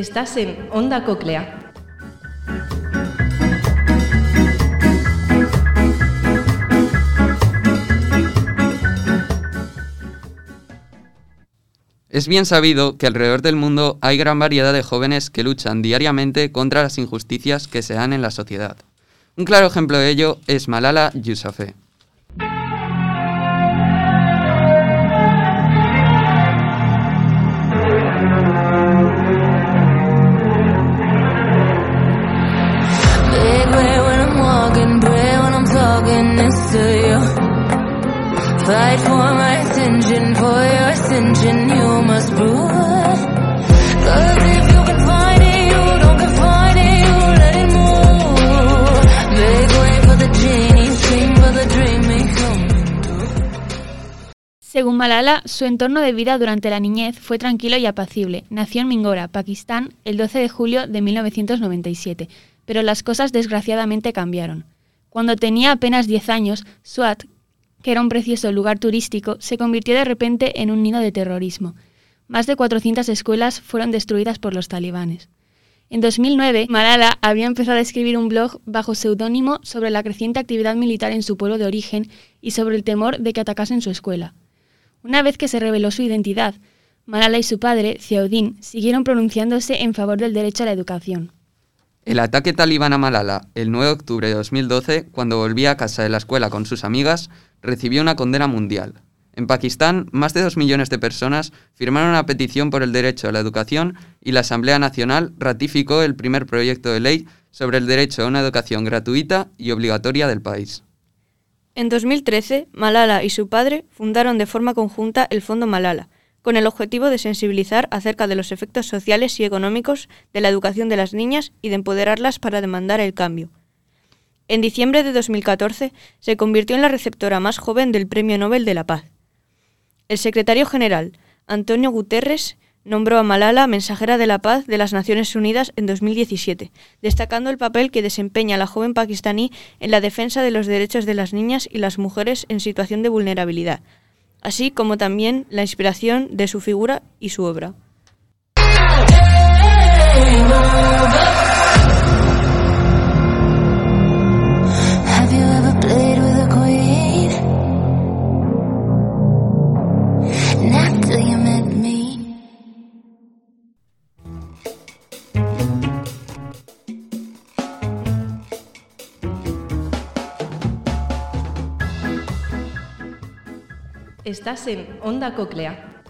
Estás en Onda Coclea. Es bien sabido que alrededor del mundo hay gran variedad de jóvenes que luchan diariamente contra las injusticias que se dan en la sociedad. Un claro ejemplo de ello es Malala Yousafzai. Según Malala, su entorno de vida durante la niñez fue tranquilo y apacible. Nació en Mingora, Pakistán, el 12 de julio de 1997, pero las cosas desgraciadamente cambiaron. Cuando tenía apenas 10 años, Swat, que era un precioso lugar turístico, se convirtió de repente en un nido de terrorismo. Más de 400 escuelas fueron destruidas por los talibanes. En 2009, Malala había empezado a escribir un blog bajo seudónimo sobre la creciente actividad militar en su pueblo de origen y sobre el temor de que atacasen su escuela. Una vez que se reveló su identidad, Malala y su padre, Ziauddin, siguieron pronunciándose en favor del derecho a la educación. El ataque talibán a Malala el 9 de octubre de 2012, cuando volvía a casa de la escuela con sus amigas, recibió una condena mundial. En Pakistán, más de dos millones de personas firmaron una petición por el derecho a la educación y la Asamblea Nacional ratificó el primer proyecto de ley sobre el derecho a una educación gratuita y obligatoria del país. En 2013, Malala y su padre fundaron de forma conjunta el Fondo Malala, con el objetivo de sensibilizar acerca de los efectos sociales y económicos de la educación de las niñas y de empoderarlas para demandar el cambio. En diciembre de 2014 se convirtió en la receptora más joven del Premio Nobel de la Paz. El secretario general, Antonio Guterres, nombró a Malala mensajera de la paz de las Naciones Unidas en 2017, destacando el papel que desempeña la joven pakistaní en la defensa de los derechos de las niñas y las mujeres en situación de vulnerabilidad, así como también la inspiración de su figura y su obra. Estás en Onda Coplea.